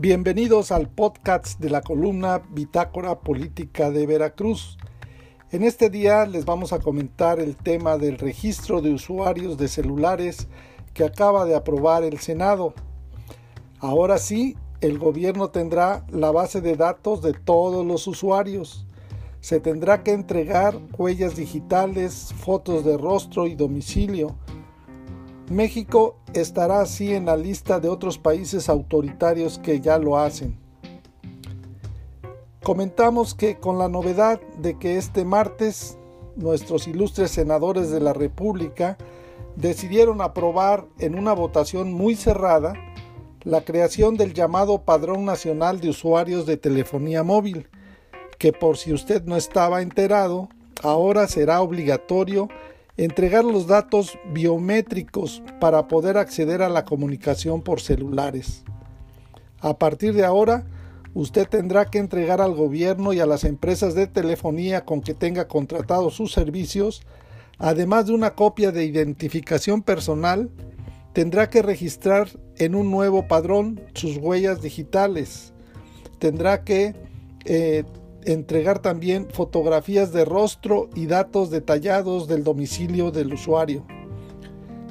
Bienvenidos al podcast de la columna Bitácora Política de Veracruz. En este día les vamos a comentar el tema del registro de usuarios de celulares que acaba de aprobar el Senado. Ahora sí, el gobierno tendrá la base de datos de todos los usuarios. Se tendrá que entregar huellas digitales, fotos de rostro y domicilio México estará así en la lista de otros países autoritarios que ya lo hacen. Comentamos que con la novedad de que este martes nuestros ilustres senadores de la República decidieron aprobar en una votación muy cerrada la creación del llamado Padrón Nacional de Usuarios de Telefonía Móvil, que por si usted no estaba enterado, ahora será obligatorio entregar los datos biométricos para poder acceder a la comunicación por celulares. A partir de ahora, usted tendrá que entregar al gobierno y a las empresas de telefonía con que tenga contratados sus servicios, además de una copia de identificación personal, tendrá que registrar en un nuevo padrón sus huellas digitales. Tendrá que eh, entregar también fotografías de rostro y datos detallados del domicilio del usuario.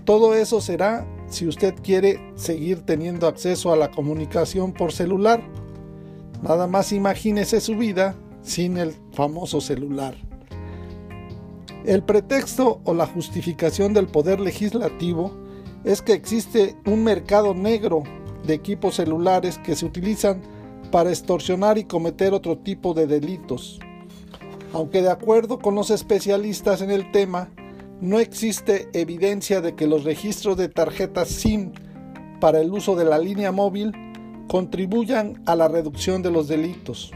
Todo eso será si usted quiere seguir teniendo acceso a la comunicación por celular. Nada más imagínese su vida sin el famoso celular. El pretexto o la justificación del poder legislativo es que existe un mercado negro de equipos celulares que se utilizan para extorsionar y cometer otro tipo de delitos. Aunque de acuerdo con los especialistas en el tema, no existe evidencia de que los registros de tarjetas SIM para el uso de la línea móvil contribuyan a la reducción de los delitos.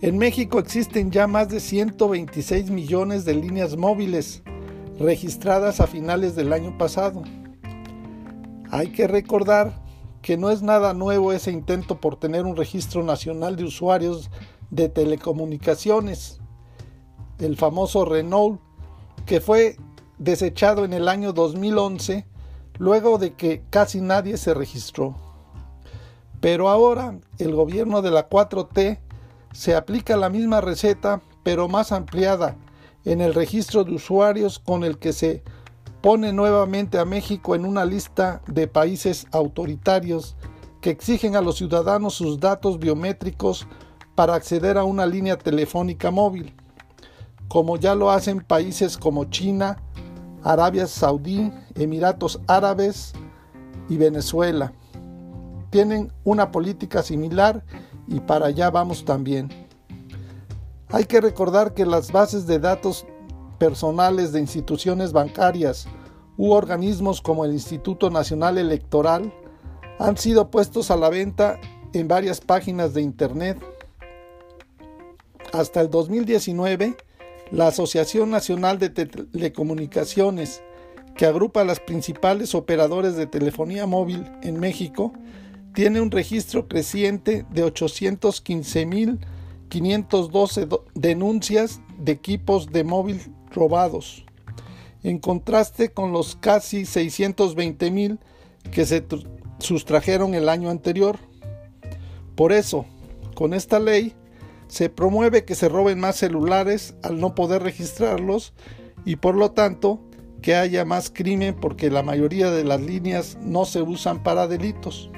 En México existen ya más de 126 millones de líneas móviles registradas a finales del año pasado. Hay que recordar que no es nada nuevo ese intento por tener un registro nacional de usuarios de telecomunicaciones, el famoso Renault, que fue desechado en el año 2011 luego de que casi nadie se registró. Pero ahora el gobierno de la 4T se aplica la misma receta pero más ampliada en el registro de usuarios con el que se pone nuevamente a México en una lista de países autoritarios que exigen a los ciudadanos sus datos biométricos para acceder a una línea telefónica móvil, como ya lo hacen países como China, Arabia Saudí, Emiratos Árabes y Venezuela. Tienen una política similar y para allá vamos también. Hay que recordar que las bases de datos personales de instituciones bancarias u organismos como el Instituto Nacional Electoral han sido puestos a la venta en varias páginas de Internet. Hasta el 2019, la Asociación Nacional de Telecomunicaciones, que agrupa a las principales operadores de telefonía móvil en México, tiene un registro creciente de 815.512 denuncias de equipos de móvil robados, en contraste con los casi 620 mil que se sustrajeron el año anterior. Por eso, con esta ley, se promueve que se roben más celulares al no poder registrarlos y por lo tanto que haya más crimen porque la mayoría de las líneas no se usan para delitos.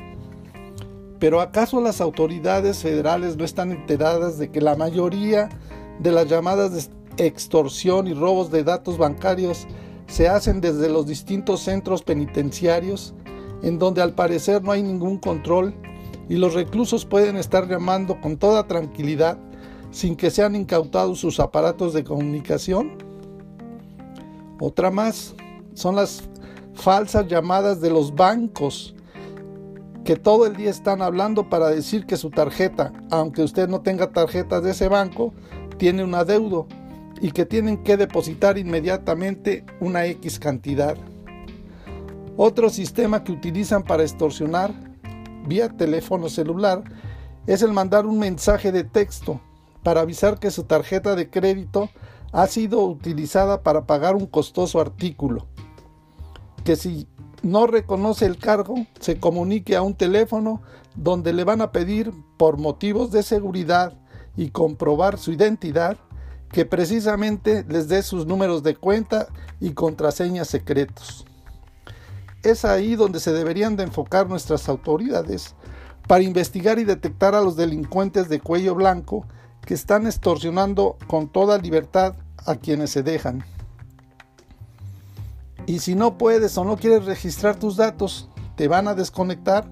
Pero ¿acaso las autoridades federales no están enteradas de que la mayoría de las llamadas extorsión y robos de datos bancarios se hacen desde los distintos centros penitenciarios, en donde al parecer no hay ningún control y los reclusos pueden estar llamando con toda tranquilidad sin que sean incautados sus aparatos de comunicación. Otra más son las falsas llamadas de los bancos que todo el día están hablando para decir que su tarjeta, aunque usted no tenga tarjeta de ese banco, tiene un adeudo y que tienen que depositar inmediatamente una X cantidad. Otro sistema que utilizan para extorsionar vía teléfono celular es el mandar un mensaje de texto para avisar que su tarjeta de crédito ha sido utilizada para pagar un costoso artículo. Que si no reconoce el cargo, se comunique a un teléfono donde le van a pedir por motivos de seguridad y comprobar su identidad que precisamente les dé sus números de cuenta y contraseñas secretos. Es ahí donde se deberían de enfocar nuestras autoridades para investigar y detectar a los delincuentes de cuello blanco que están extorsionando con toda libertad a quienes se dejan. Y si no puedes o no quieres registrar tus datos, te van a desconectar.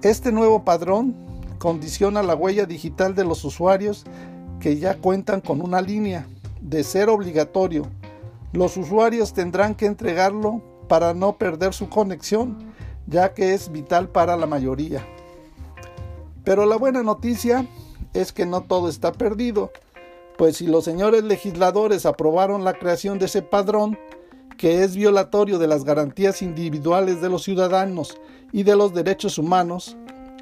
Este nuevo padrón condiciona la huella digital de los usuarios que ya cuentan con una línea. De ser obligatorio, los usuarios tendrán que entregarlo para no perder su conexión, ya que es vital para la mayoría. Pero la buena noticia es que no todo está perdido, pues si los señores legisladores aprobaron la creación de ese padrón, que es violatorio de las garantías individuales de los ciudadanos y de los derechos humanos,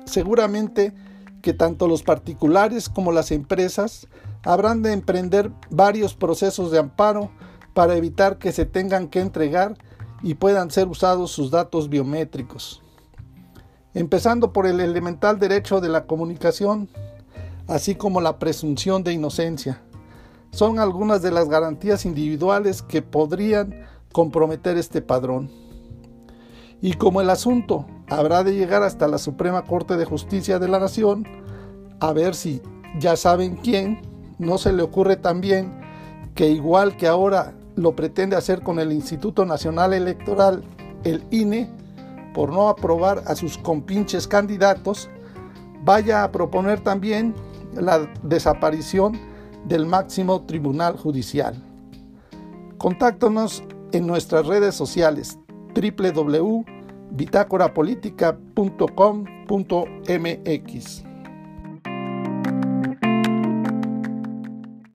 seguramente que tanto los particulares como las empresas habrán de emprender varios procesos de amparo para evitar que se tengan que entregar y puedan ser usados sus datos biométricos. Empezando por el elemental derecho de la comunicación, así como la presunción de inocencia. Son algunas de las garantías individuales que podrían comprometer este padrón. Y como el asunto habrá de llegar hasta la Suprema Corte de Justicia de la Nación, a ver si ya saben quién, no se le ocurre también que igual que ahora lo pretende hacer con el Instituto Nacional Electoral, el INE, por no aprobar a sus compinches candidatos, vaya a proponer también la desaparición del máximo tribunal judicial. Contáctanos en nuestras redes sociales www.bitácorapolítica.com.mx.